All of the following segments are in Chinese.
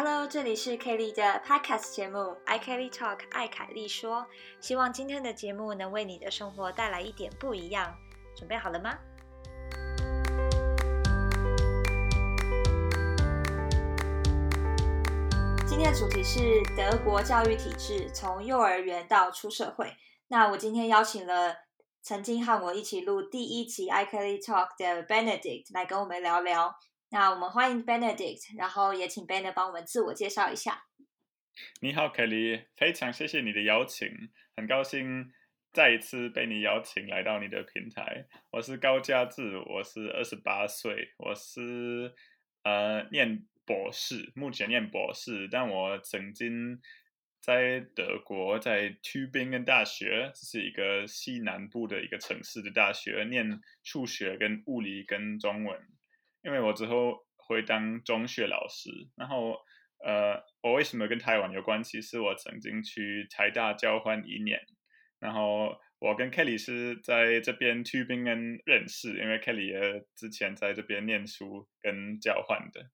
Hello，这里是 Kelly 的 Podcast 节目《I Kelly Talk》爱凯莉说，希望今天的节目能为你的生活带来一点不一样。准备好了吗？今天的主题是德国教育体制，从幼儿园到出社会。那我今天邀请了曾经和我一起录第一集《I Kelly Talk》的 Benedict 来跟我们聊聊。那我们欢迎 Benedict，然后也请 Benedict 帮我们自我介绍一下。你好，Kelly，非常谢谢你的邀请，很高兴再一次被你邀请来到你的平台。我是高佳志，我是二十八岁，我是呃念博士，目前念博士，但我曾经在德国在 Tübingen 大学，是一个西南部的一个城市的大学，念数学跟物理跟中文。因为我之后会当中学老师，然后呃，我为什么跟台湾有关系？是我曾经去台大交换一年，然后我跟 Kelly 是在这边 Tubingen 认识，因为 Kelly 也之前在这边念书跟交换的。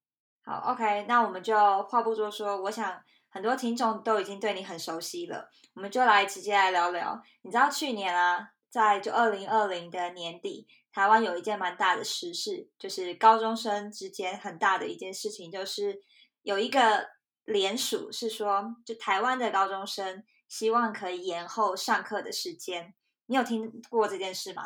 好，OK，那我们就话不多说，我想很多听众都已经对你很熟悉了，我们就来直接来聊聊。你知道去年啊，在就二零二零的年底。台湾有一件蛮大的时事，就是高中生之间很大的一件事情，就是有一个联署是说，就台湾的高中生希望可以延后上课的时间。你有听过这件事吗？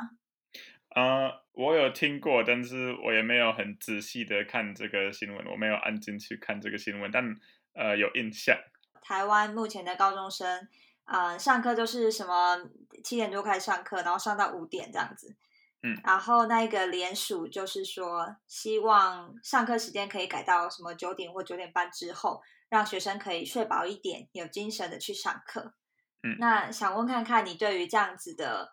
呃，我有听过，但是我也没有很仔细的看这个新闻，我没有按进去看这个新闻，但呃有印象。台湾目前的高中生，呃，上课就是什么七点多开始上课，然后上到五点这样子。嗯，然后那个联署就是说，希望上课时间可以改到什么九点或九点半之后，让学生可以睡饱一点，有精神的去上课。嗯，那想问看看你对于这样子的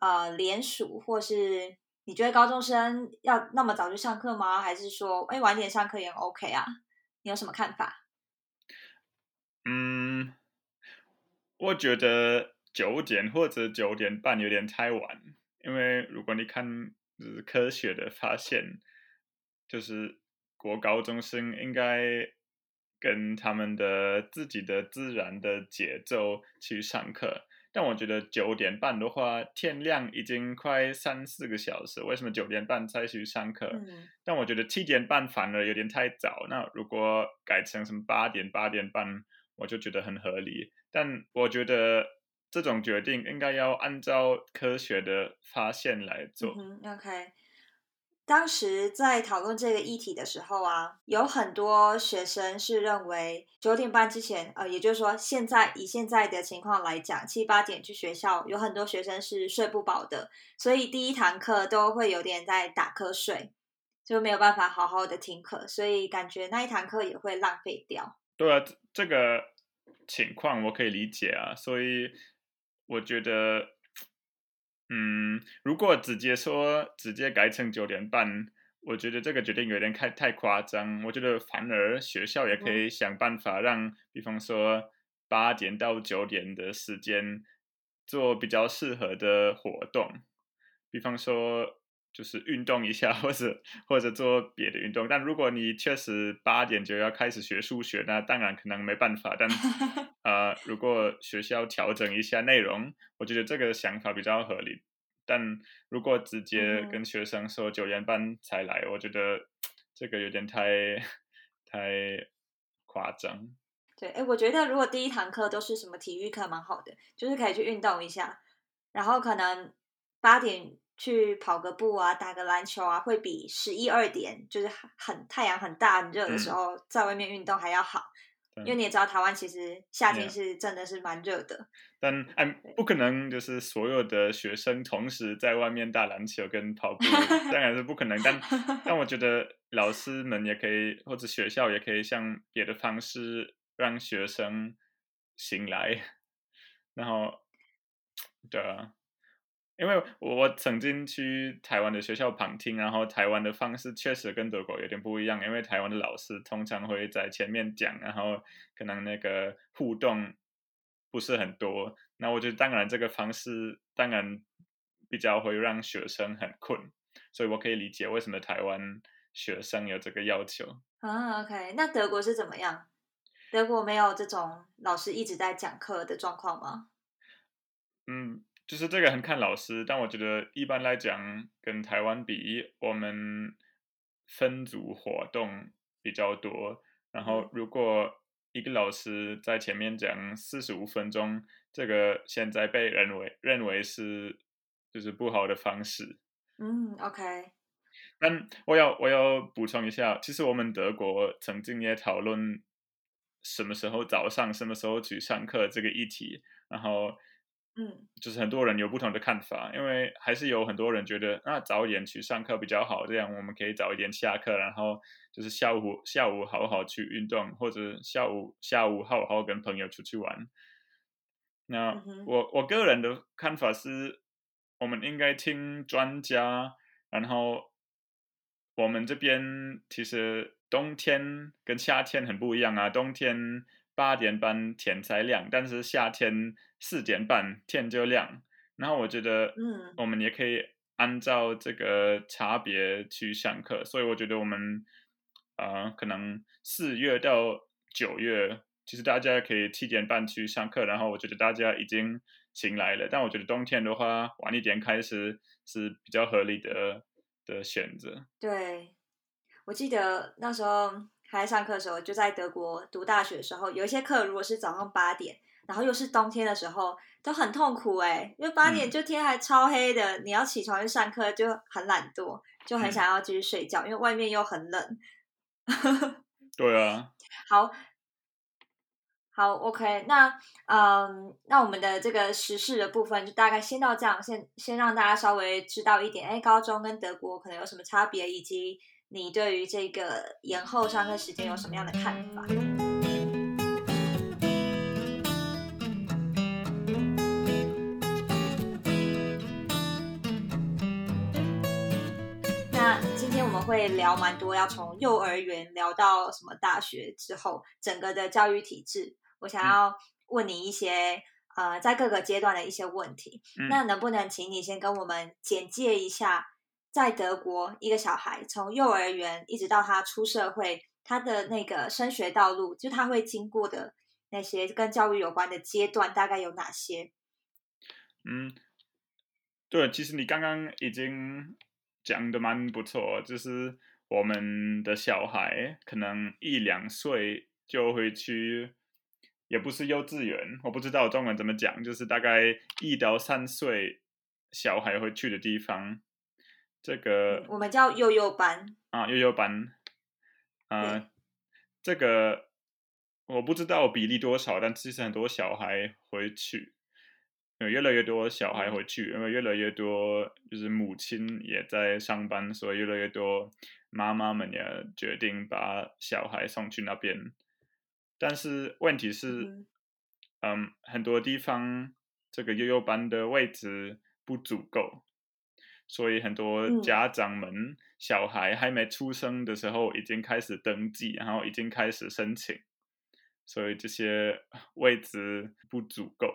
呃联署，或是你觉得高中生要那么早去上课吗？还是说，哎，晚点上课也 OK 啊？你有什么看法？嗯，我觉得九点或者九点半有点太晚。因为如果你看就是科学的发现，就是国高中生应该跟他们的自己的自然的节奏去上课。但我觉得九点半的话，天亮已经快三四个小时，为什么九点半才去上课？但我觉得七点半反而有点太早。那如果改成什么八点八点半，我就觉得很合理。但我觉得。这种决定应该要按照科学的发现来做。嗯 OK，当时在讨论这个议题的时候啊，有很多学生是认为九点半之前，呃，也就是说，现在以现在的情况来讲，七八点去学校，有很多学生是睡不饱的，所以第一堂课都会有点在打瞌睡，就没有办法好好的听课，所以感觉那一堂课也会浪费掉。对啊，这个情况我可以理解啊，所以。我觉得，嗯，如果直接说直接改成九点半，我觉得这个决定有点太太夸张。我觉得反而学校也可以想办法让，比方说八点到九点的时间做比较适合的活动，比方说。就是运动一下，或者或者做别的运动。但如果你确实八点就要开始学数学，那当然可能没办法。但 呃，如果学校调整一下内容，我觉得这个想法比较合理。但如果直接跟学生说九点半才来，我觉得这个有点太太夸张。对，哎，我觉得如果第一堂课都是什么体育课，蛮好的，就是可以去运动一下，然后可能八点。去跑个步啊，打个篮球啊，会比十一二点就是很太阳很大很热的时候在外面运动还要好。因为你也知道，台湾其实夏天是真的是蛮热的。但哎，不可能就是所有的学生同时在外面打篮球跟跑步，当然是不可能。但但我觉得老师们也可以，或者学校也可以像别的方式让学生醒来，然后对啊。因为我曾经去台湾的学校旁听，然后台湾的方式确实跟德国有点不一样。因为台湾的老师通常会在前面讲，然后可能那个互动不是很多。那我觉得当然这个方式当然比较会让学生很困，所以我可以理解为什么台湾学生有这个要求。啊，OK，那德国是怎么样？德国没有这种老师一直在讲课的状况吗？嗯，就是这个很看老师，但我觉得一般来讲，跟台湾比，我们分组活动比较多。然后，如果一个老师在前面讲四十五分钟，这个现在被认为认为是就是不好的方式。嗯，OK。但我要我要补充一下，其实我们德国曾经也讨论什么时候早上、什么时候去上课这个议题，然后。嗯，就是很多人有不同的看法，因为还是有很多人觉得那早一点去上课比较好，这样我们可以早一点下课，然后就是下午下午好好去运动，或者下午下午好好跟朋友出去玩。那我我个人的看法是，我们应该听专家，然后我们这边其实冬天跟夏天很不一样啊，冬天。八点半天才亮，但是夏天四点半天就亮。然后我觉得，嗯，我们也可以按照这个差别去上课。所以我觉得我们，呃，可能四月到九月，其实大家可以七点半去上课。然后我觉得大家已经醒来了。但我觉得冬天的话，晚一点开始是比较合理的的选择。对，我记得那时候。还在上课的时候，就在德国读大学的时候，有一些课如果是早上八点，然后又是冬天的时候，都很痛苦哎，因为八点就天还超黑的，你要起床去上课就很懒惰，就很想要继续睡觉，因为外面又很冷。对啊。好，好，OK，那嗯，那我们的这个时事的部分就大概先到这样，先先让大家稍微知道一点，哎，高中跟德国可能有什么差别，以及。你对于这个延后上课时间有什么样的看法？那今天我们会聊蛮多，要从幼儿园聊到什么大学之后，整个的教育体制。我想要问你一些呃，在各个阶段的一些问题。那能不能请你先跟我们简介一下？在德国，一个小孩从幼儿园一直到他出社会，他的那个升学道路，就他会经过的那些跟教育有关的阶段，大概有哪些？嗯，对，其实你刚刚已经讲的蛮不错，就是我们的小孩可能一两岁就会去，也不是幼稚园，我不知道中文怎么讲，就是大概一到三岁小孩会去的地方。这个我们叫幼幼班啊，幼幼班，啊，这个我不知道比例多少，但其实很多小孩回去，有越来越多小孩回去，因为越来越多就是母亲也在上班，所以越来越多妈妈们也决定把小孩送去那边。但是问题是，嗯，很多地方这个幼幼班的位置不足够。所以很多家长们小孩还没出生的时候已经开始登记，然后已经开始申请，所以这些位置不足够。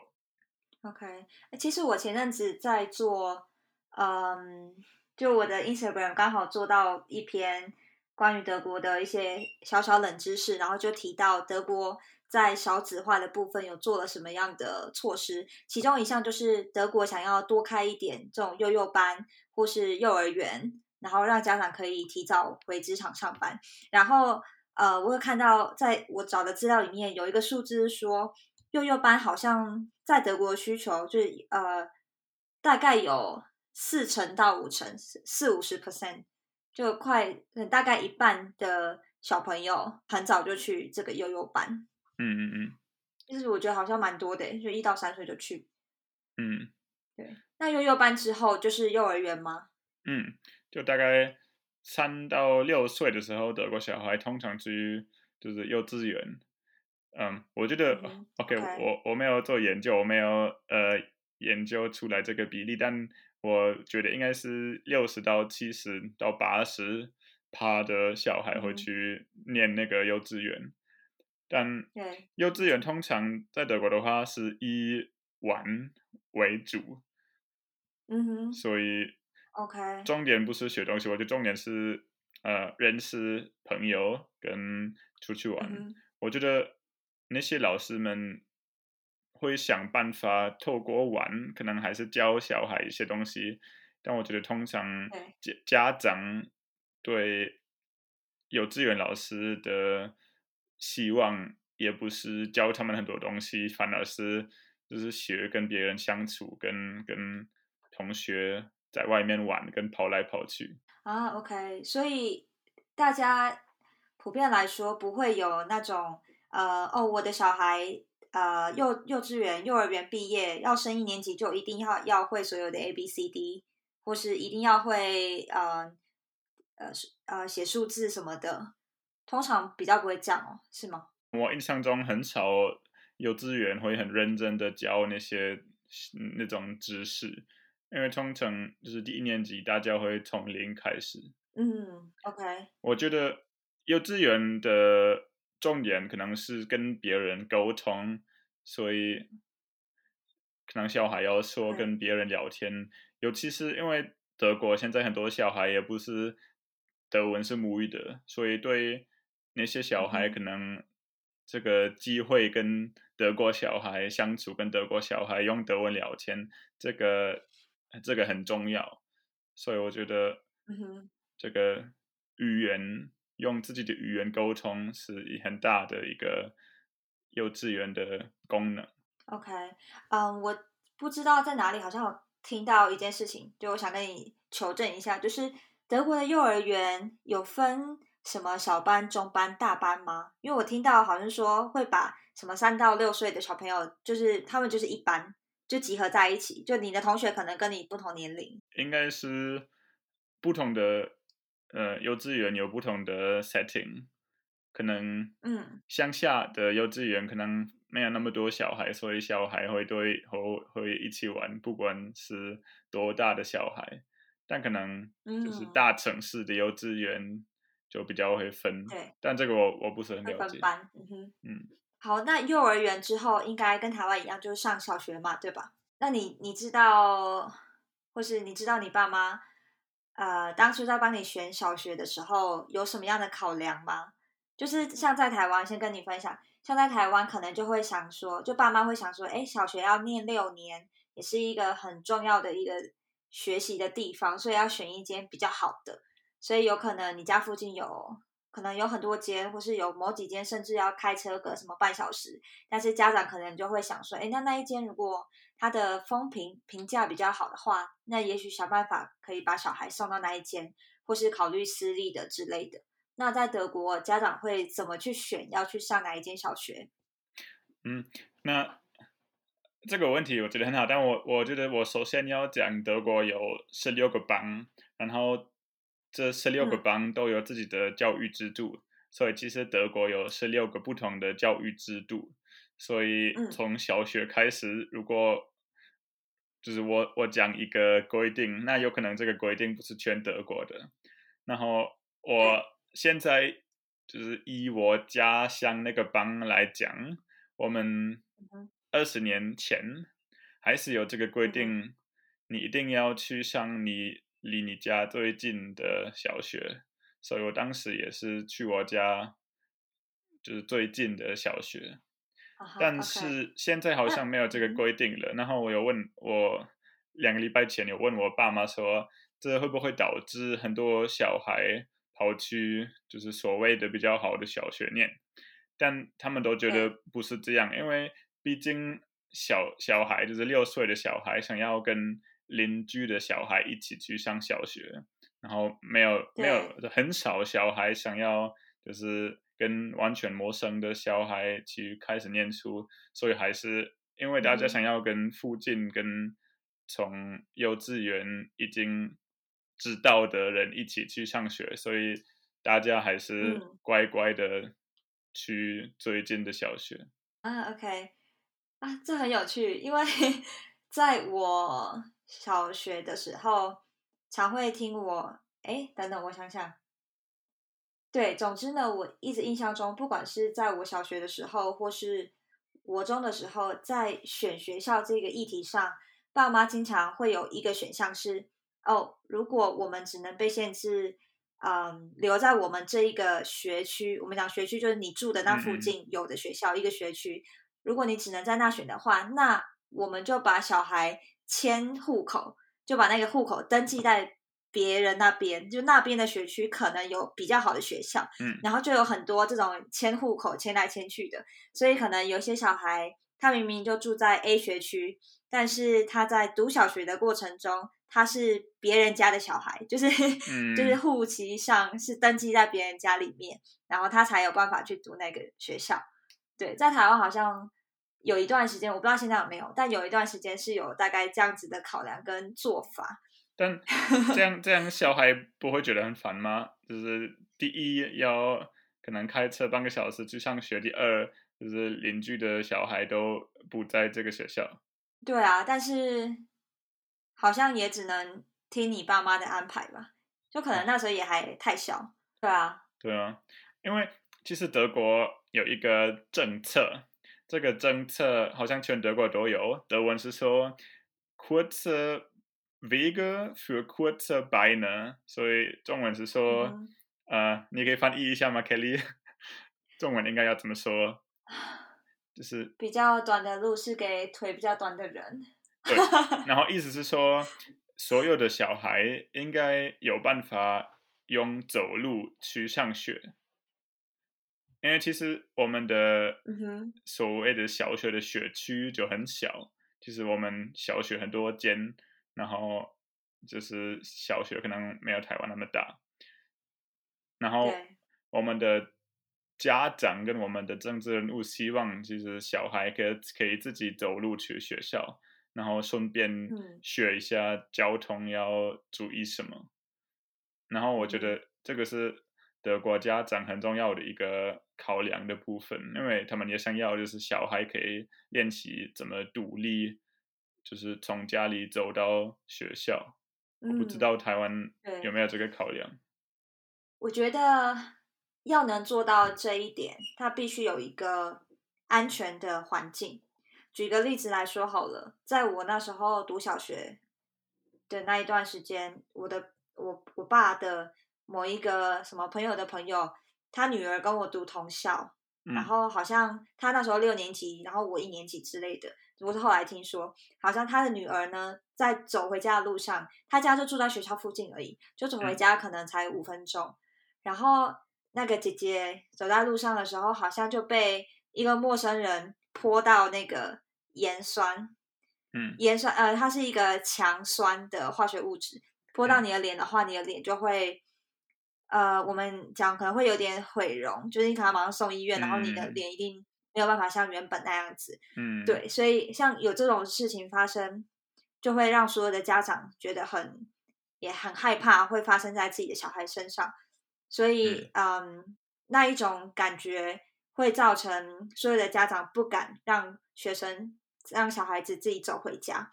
OK，其实我前阵子在做，嗯，就我的 Instagram 刚好做到一篇关于德国的一些小小冷知识，然后就提到德国。在少子化的部分有做了什么样的措施？其中一项就是德国想要多开一点这种幼幼班或是幼儿园，然后让家长可以提早回职场上班。然后，呃，我会看到在我找的资料里面有一个数字说，幼幼班好像在德国需求就是呃，大概有四成到五成，四五十 percent，就快大概一半的小朋友很早就去这个幼幼班。嗯嗯嗯，就是我觉得好像蛮多的，就一到三岁就去。嗯，对。那幼幼班之后就是幼儿园吗？嗯，就大概三到六岁的时候，德国小孩通常去就是幼稚园。嗯，我觉得 OK，我我没有做研究，我没有呃研究出来这个比例，但我觉得应该是六十到七十到八十趴的小孩会去念那个幼稚园。但幼稚园通常在德国的话是以玩为主，嗯哼，所以 OK，重点不是学东西，我觉得重点是呃认识朋友跟出去玩。我觉得那些老师们会想办法透过玩，可能还是教小孩一些东西。但我觉得通常家家长对幼稚园老师的希望，也不是教他们很多东西，反而是就是学跟别人相处，跟跟同学在外面玩，跟跑来跑去。啊，OK，所以大家普遍来说不会有那种呃，哦，我的小孩呃幼幼稚园、幼儿园毕业要升一年级就一定要要会所有的 A B C D，或是一定要会呃呃呃写数字什么的，通常比较不会这样哦，是吗？我印象中很少幼稚园会很认真的教那些那种知识。因为通常就是第一年级，大家会从零开始。嗯，OK。我觉得幼稚园的重点可能是跟别人沟通，所以可能小孩要说跟别人聊天。尤其是因为德国现在很多小孩也不是德文是母语的，所以对那些小孩可能这个机会跟德国小孩相处，跟德国小孩用德文聊天，这个。这个很重要，所以我觉得，这个语言用自己的语言沟通是很大的一个幼稚园的功能。OK，嗯，我不知道在哪里好像有听到一件事情，就我想跟你求证一下，就是德国的幼儿园有分什么小班、中班、大班吗？因为我听到好像说会把什么三到六岁的小朋友，就是他们就是一班。就集合在一起，就你的同学可能跟你不同年龄，应该是不同的呃幼稚园有不同的 setting，可能嗯。乡下的幼稚园可能没有那么多小孩，所以小孩会对会会一起玩，不管是多大的小孩，但可能就是大城市的幼稚园就比较会分，对，但这个我我不是很了解，分班，嗯哼，嗯。好，那幼儿园之后应该跟台湾一样，就是上小学嘛，对吧？那你你知道，或是你知道你爸妈，呃，当初在帮你选小学的时候有什么样的考量吗？就是像在台湾，先跟你分享，像在台湾可能就会想说，就爸妈会想说，哎，小学要念六年，也是一个很重要的一个学习的地方，所以要选一间比较好的，所以有可能你家附近有。可能有很多间，或是有某几间，甚至要开车个什么半小时。但是家长可能就会想说，哎，那那一间如果它的风评评价比较好的话，那也许想办法可以把小孩送到那一间，或是考虑私立的之类的。那在德国，家长会怎么去选要去上哪一间小学？嗯，那这个问题我觉得很好，但我我觉得我首先要讲德国有十六个邦，然后。这十六个邦都有自己的教育制度，所以其实德国有十六个不同的教育制度。所以从小学开始，如果就是我我讲一个规定，那有可能这个规定不是全德国的。然后我现在就是以我家乡那个邦来讲，我们二十年前还是有这个规定，你一定要去上你。离你家最近的小学，所以我当时也是去我家，就是最近的小学。但是现在好像没有这个规定了。然后我有问我两个礼拜前有问我爸妈说，这会不会导致很多小孩跑去就是所谓的比较好的小学念？但他们都觉得不是这样，因为毕竟小小孩就是六岁的小孩想要跟。邻居的小孩一起去上小学，然后没有没有很少小孩想要就是跟完全陌生的小孩去开始念书，所以还是因为大家想要跟附近跟从幼稚园已经知道的人一起去上学，所以大家还是乖乖的去最近的小学。啊，OK，啊，这很有趣，因为 在我。小学的时候，常会听我哎，等等，我想想。对，总之呢，我一直印象中，不管是在我小学的时候，或是国中的时候，在选学校这个议题上，爸妈经常会有一个选项是：哦，如果我们只能被限制嗯，留在我们这一个学区，我们讲学区就是你住的那附近有的学校，一个学区。如果你只能在那选的话，那我们就把小孩迁户口，就把那个户口登记在别人那边，就那边的学区可能有比较好的学校，嗯。然后就有很多这种迁户口迁来迁去的，所以可能有些小孩他明明就住在 A 学区，但是他在读小学的过程中，他是别人家的小孩，就是、就是嗯。户籍上是登记在别人家里面，然后他才有办法去读那个学校。对，在台湾好像有一段时间，我不知道现在有没有，但有一段时间是有大概这样子的考量跟做法。但 这样这样小孩不会觉得很烦吗？就是第一要可能开车半个小时去上学，第二就是邻居的小孩都不在这个学校。对啊，但是好像也只能听你爸妈的安排吧，就可能那时候也还太小。对啊，对啊，因为其实德国有一个政策，这个政策好像全德国都有，德文是说 kurze Wege für kurze Beine，所以中文是说，嗯呃，你可以翻译一下吗，Kelly？中文应该要怎么说？就是比较短的路是给腿比较短的人。对，然后 意思是说，所有的小孩应该有办法用走路去上学，因为其实我们的所谓的小学的学区就很小，其实我们小学很多间，然后就是小学可能没有台湾那么大，然后我们的家长跟我们的政治人物希望，其实小孩可以可以自己走路去学校，然后顺便嗯。学一下交通要注意什么。然后我觉嗯。得这个是德国家长很重要的一个考量的部分，因为他们也想要就是小孩可以练习怎么独立，就是从家里走到学校。我不知嗯道台湾有没有这个考量。我觉得要能做到这一点，它必须有一个安全的环境。举个例子来说好了，在我那时候读小学的那一段时间，我的我我爸的某一个什么朋友的朋友，他女儿跟我读同校，然嗯后好像他那时候六年级，然后我一年级之类的。我是后来听说，好像他的女儿呢，在走回家的路上，他家就住在学校附近而已，就走回嗯家可能才五分钟。然后那个姐姐走在路上的时候，好像就被一个陌生人泼到那个盐酸，嗯盐酸呃，它是一个强酸的化学物质，泼到你的脸的话，你的脸就会呃，我们讲可能会有点毁容，就是你可能马上送医院，然后你的嗯。脸一定没有办法像原本那样子。嗯，对，所以像有这种事情发生，就会让所有的家长觉得很也很害怕会发生在自己的小孩身上，所以嗯那一种感觉会造成所有的家长不敢让学生让小孩子自己走回家，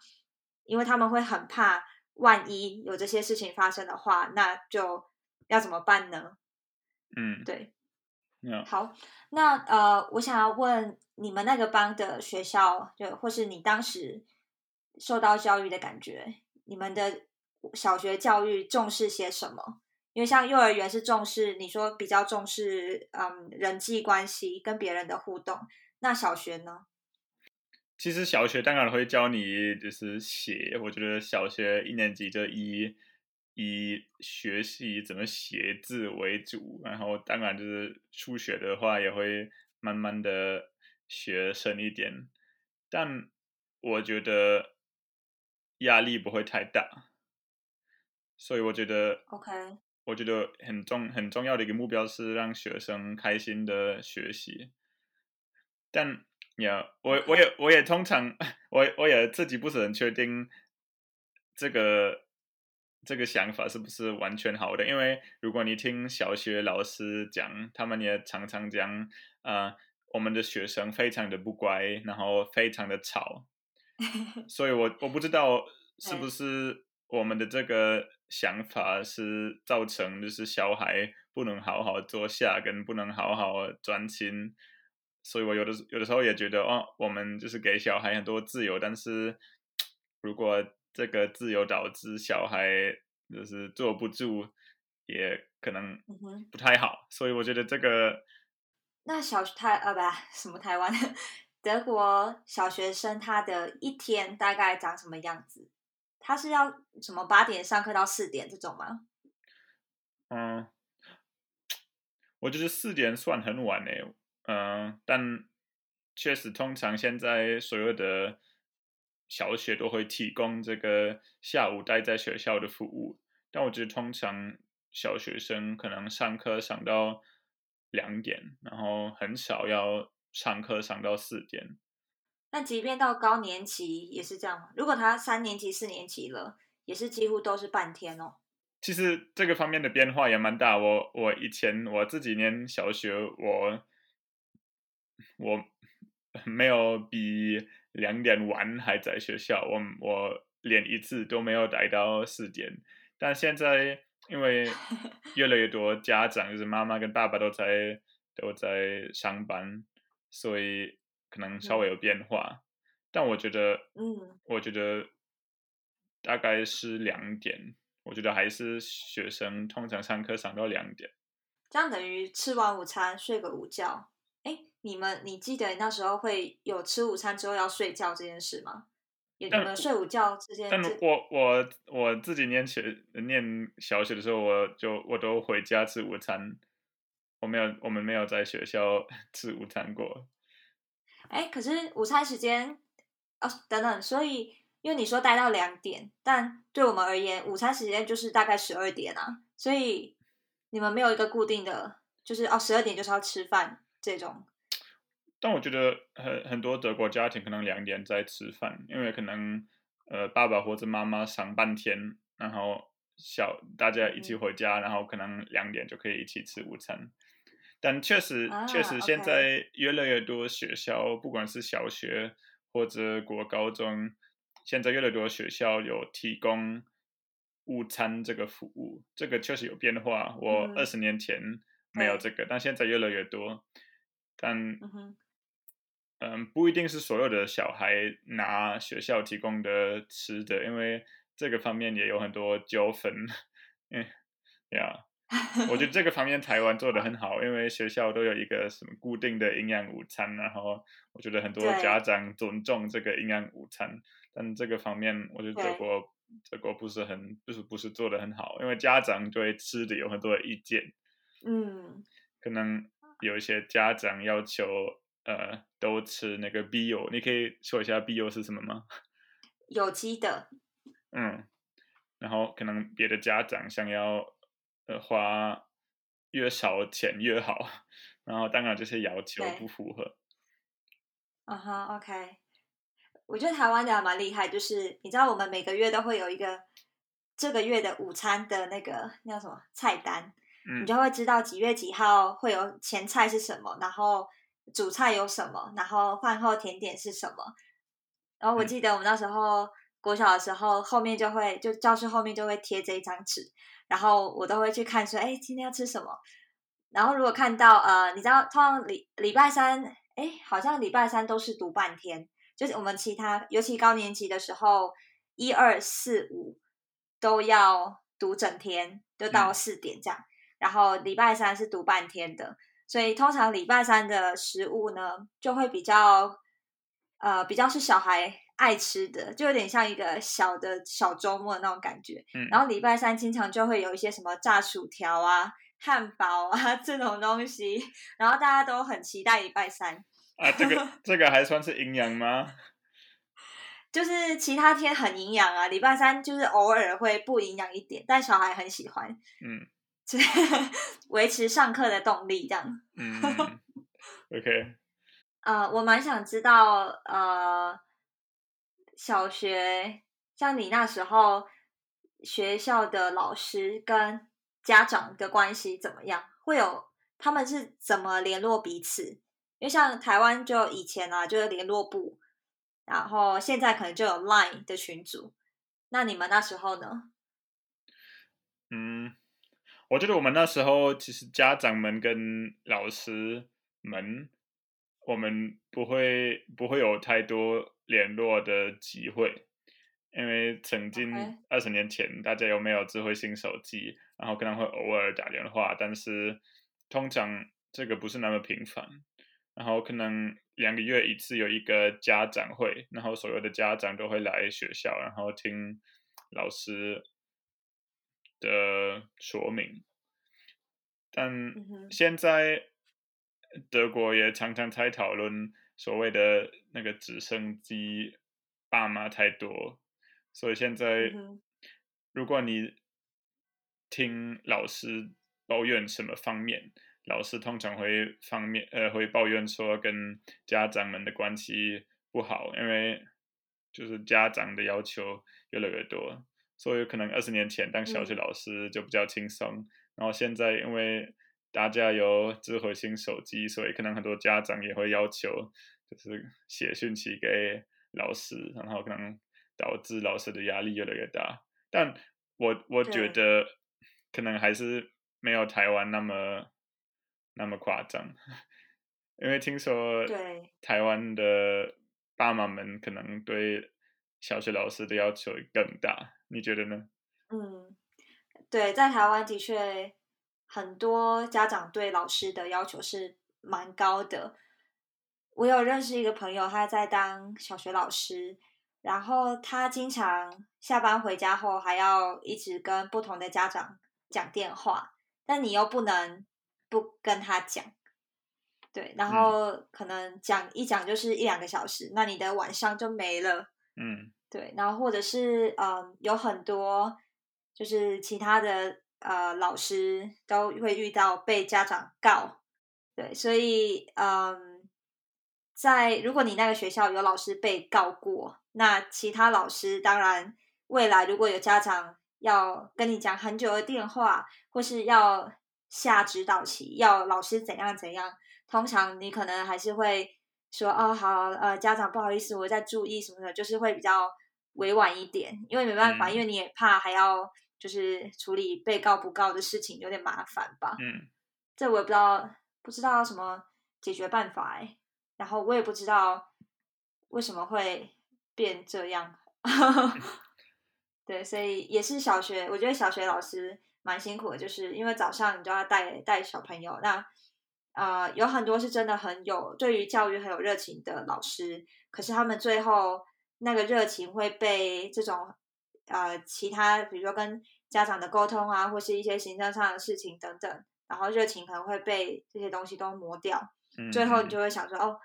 因为他们会很怕，万一有这些事情发生的话，那就要怎么办呢？嗯，对。嗯好，那呃，我想要问你们那个班的学校，就或是你当时受到教育的感觉，你们的小学教育重视些什么？因为像幼儿园是重视，你说比较重视嗯人际关系跟别人的互动，那小学呢？其实小学当然会教你就是写，我觉得小学一年级就以以学习怎么写字为主，然后当然就是数学的话也会慢慢的学深一点，但我觉得压力不会太大，所以我觉得 OK，我觉得很重很重要的一个目标是让学生开心的学习，但呀，我我也我也通常 我我也自己不是很确定这个这个想法是不是完全好的，因为如果你听小学老师讲，他们也常常讲，呃，我们的学生非常的不乖，然后非常的吵，所以我我不知道是不是我们的这个想法是造成就是小孩不能好好坐下，跟不能好好专心，所以我有的有的时候也觉得哦，我们就是给小孩很多自由，但是如果这个自由导致小孩就是坐不住，也可能不太好，所以我觉得这个那小台呃不什么台湾德国小学生他的一天大概长什么样子？他是要什么八点上课到四点这种吗？嗯，我觉得四点算很晚诶，嗯，但确实通常现在所有的小学都会提供这个下午待在学校的服务，但我觉得通常小学生可能上课上到两点，然后很少要上课上到四点。那即便到高年级也是这样吗？如果他三年级、四年级了，也是几乎都是半天哦。其实这个方面的变化也蛮大。我我以前我自己念小学，我我没有比两点完还在学校，我我连一次都没有待到四点。但现在因为越来越多家长，就是妈妈跟爸爸都在都在上班，所以可能稍微有变化。但我觉得，嗯，我觉得大概是两点。我觉得还是学生通常上课上到两点，这样等于吃完午餐睡个午觉。哎，你们你记得那时候会有吃午餐之后要睡觉这件事吗？有你们睡午觉这件？但我我我自己念学念小学的时候，我就我都回家吃午餐，我没有我们没有在学校 吃午餐过。哎，可是午餐时间哦，等等，所以。因为你说待到两点，但对我们而言，午餐时间就是大概十二点啊，所以你们没有一个固定的，就是哦，十二点就是要吃饭这种。但我觉得很很多德国家庭可能两点在吃饭，因为可能呃爸爸或者妈妈上半天，然后小大家一起回家，然后可能两点就可以一起吃午餐。但确实确实现在越来越多学校，不管是小学或者国高中。现在越来越多学校有提供午餐这个服务，这个确实有变化。我二十年前没有这个，但现在越来越多。但嗯，不一定是所有的小孩拿学校提供的吃的，因为这个方面也有很多纠纷。嗯，呀，我觉得这个方面台湾做的很好，因为学校都有一个什么固定的营养午餐，然后我觉得很多家长尊重这个营养午餐。但这个方面，我觉得德国德国不是很不是不是做的很好，因为家长对吃的有很多的意见。嗯，可能有一些家长要求呃都吃那个 bio，你可以说一下 bio 是什么吗？有机的。嗯，然后可能别的家长想要呃花越少钱越好，然后当然这些要求不符合。啊哈，OK。我觉得台湾的还蛮厉害，就是你知道我们每个月都会有一个这个月的午餐的那个那叫什么菜单，你就会知道几月几号会有前菜是什么，然后主菜有什么，然后饭后甜点是什么。然后我记得我们那时候国小的时候，后面就会就教室后面就会贴这一张纸，然后我都会去看说，哎，今天要吃什么。然后如果看到呃，你知道通常礼礼拜三，哎，好像礼拜三都是读半天。就是我们其他，尤其高年级的时候，一二四五都要读整天，就到四点这样。然后礼拜三是读半天的，所以通常礼拜三的食物呢，就会比较呃比较是小孩爱吃的，就有点像一个小的小周末那种感觉。然后礼拜三经常就会有一些什么炸薯条啊、汉堡啊 这种东西，然后大家都很期待礼拜三。啊，这个这个还算是营养吗？就是其他天很营养啊，礼拜三就是偶尔会不营养一点，但小孩很喜欢，嗯，维持上课的动力这样。嗯，OK。呃，我蛮想知道，呃，小学像你那时候学校的老师跟家长的关系怎么样？会有他们是怎么联络彼此？因为像台湾就以前啊，就是联络部，然后现在可能就有 Line 的群组。那你们那时候呢？嗯，我觉得我们那时候其实家长们跟老师们，我们不会不会有太多联络的机会，因为曾经二十年前大家有没有智慧型手机，然后可能会偶尔打电话，但是通常这个不是那么频繁。然后可能两个月一次有一个家长会，然后所有的家长都会来学校，然后听老师的说明。但现在德国也常常在讨论所谓的那个直升机爸妈太多，所以现在如果你听老师抱怨什么方面，老师通常会方面呃会抱怨说跟家长们的关系不好，因为就是家长的要求越来越多，所以可能二十年前当小学老师就比较轻松。然后现在，因为大家有智慧型手机，所以可能很多家长也会要求，就是写讯息给老师，然后可能导致老师的压力越来越大。但我我觉得可能还是没有台湾那么那么夸张，因为听说台湾的爸妈们可能对小学老师的要求更大，你觉得呢？嗯。对，在台湾的确很多家长对老师的要求是蛮高的。我有认识一个朋友，他在当小学老师，然后他经常下班回家后还要一直跟不同的家长讲电话，但你又不能不跟他讲。对，然后可能讲一讲就是一两个小时，那你的晚上就没了。嗯，对，然后或者是嗯，有很多。就是其他的呃老师都会遇到被家长告，对，所以嗯，在如果你那个学校有老师被告过，那其他老师当然未来如果有家长要跟你讲很久的电话，或是要下指导棋，要老师怎样怎样，通常你可能还是会说哦好呃家长不好意思，我在注意什么的，就是会比较委婉一点，因为没办法，因为你也怕还要。就是处理被告不告的事情有点麻烦吧，嗯，这我也不知道，不知道什么解决办法哎，然后我也不知道为什么会变这样，对，所以也是小学，我觉得小学老师蛮辛苦的，就是因为早上你就要带带小朋友，那呃有很多是真的很有对于教育很有热情的老师，可是他们最后那个热情会被这种。呃，其他比如说跟家长的沟通啊，或是一些行政上的事情等等，然后热情可能会被这些东西都磨掉。最后你就会想说，哦，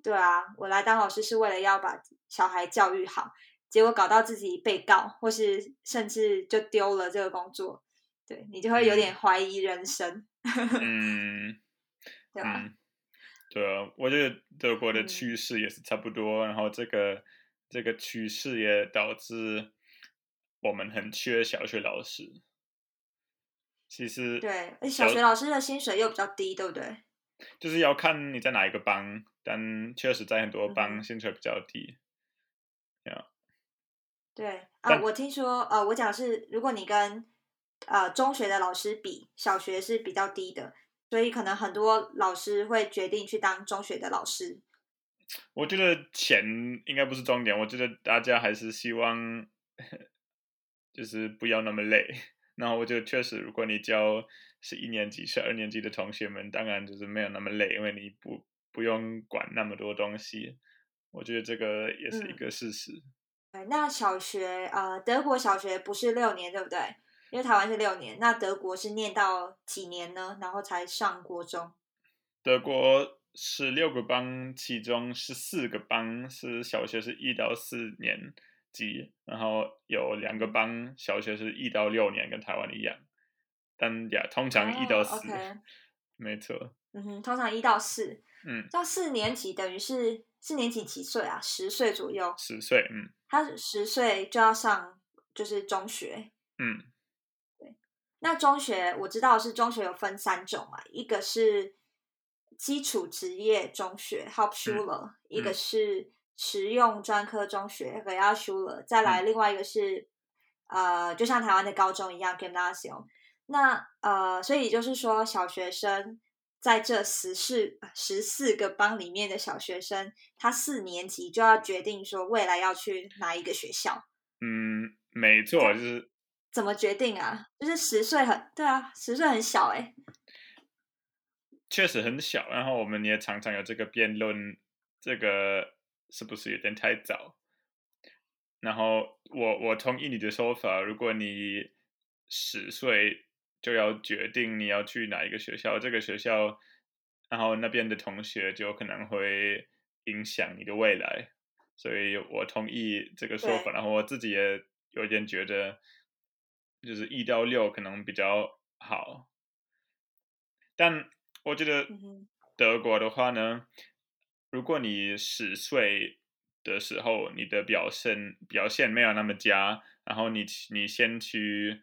对啊，我来当老师是为了要把小孩教育好，结果搞到自己被告，或是甚至就丢了这个工作，对你就会有点怀疑人生。嗯，对吧？对啊，我觉得德国的趋势也是差不多，然后这个这个趋势也导致。我们很缺小学老师，其实对，小学老师的薪水又比较低，对不对？就是要看你在哪一个班，但确实在很多班薪水比较低。对啊，我听说，呃，我讲是，如果你跟呃中学的老师比，小学是比较低的，所以可能很多老师会决定去当中学的老师。我觉得钱应该不是重点，我觉得大家还是希望。就是不要那么累，然后我就确实，如果你教是一年级、是二年级的同学们，当然就是没有那么累，因为你不不用管那么多东西。我觉得这个也是一个事实。那小学呃，德国小学不是六年，对不对？因为台湾是六年，那德国是念到几年呢？然后才上国中。德国是六个班，其中十四个班是小学是一到四年。级，然后有两个班，小学是一到六年，跟台湾一样，但呀，通常一到四，没错。嗯哼，通常一到四，嗯，到四年级等于是四年级几岁啊？十岁左右。十岁，嗯。他十岁就要上，就是中学。嗯，对。那中学我知道是中学有分三种嘛，一个是基础职业中学 （Hauptschule），一个是。实用专科中学和要修了，再来另外一个是，呃，就像台湾的高中一样，gymnasium。那呃，所以就是说，小学生在这十四十四个班里面的小学生，他四年级就要决定说未来要去哪一个学校。嗯，没错，就是怎么决定啊？就是十岁很对啊，十岁很小哎、确实很小，然后我们也常常有这个辩论，这个是不是有点太早？然后我我同意你的说法，如果你十岁就要决定你要去哪一个学校，这个学校，然后那边的同学就可能会影响你的未来，所以我同意这个说法。然后我自己也有点觉得，就是一到六可能比较好，但我觉得德国的话呢，如果你十岁的时候你的表现表现没有那么佳，然后你你先去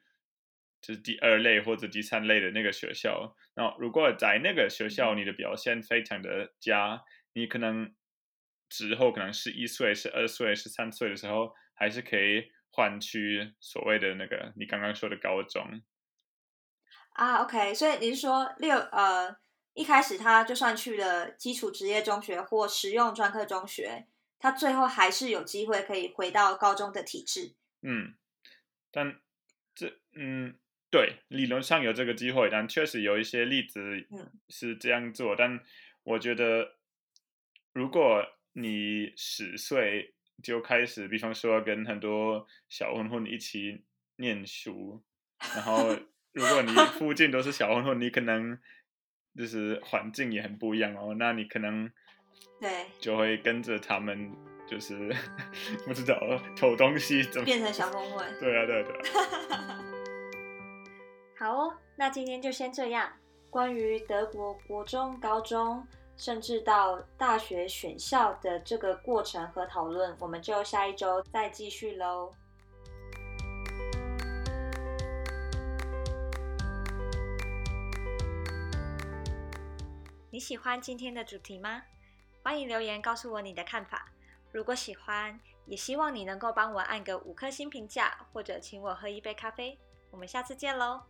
就是第二类或者第三类的那个学校，然后如果在那个学校。嗯你的表现非常的佳，你可能之后可能十一岁、十二岁、十三岁的时候，还是可以换去所谓的那个你刚刚说的高中。啊，OK，所以你是说六呃一开始他就算去了基础职业中学或实用专科中学，他最后还是有机会可以回到高中的体制。嗯，但这嗯，对，理论上有这个机会，但确实有一些例子嗯是这样做。但我觉得，如果你十岁就开始，比方说跟很多小混混一起念书，然后 如果你附近都是小混混，你可能就是环境也很不一样哦，那你可能对，就会跟着他们，就是 不知道偷东西怎么。变成小混混。对啊，对啊，对啊。好哦，那今天就先这样。关于德国国中、高中，甚至到大学选校的这个过程和讨论，我们就下一周再继续喽。你喜欢今天的主题吗？欢迎留言告诉我你的看法。如果喜欢，也希望你能够帮我按个五颗星评价，或者请我喝一杯咖啡。我们下次见喽！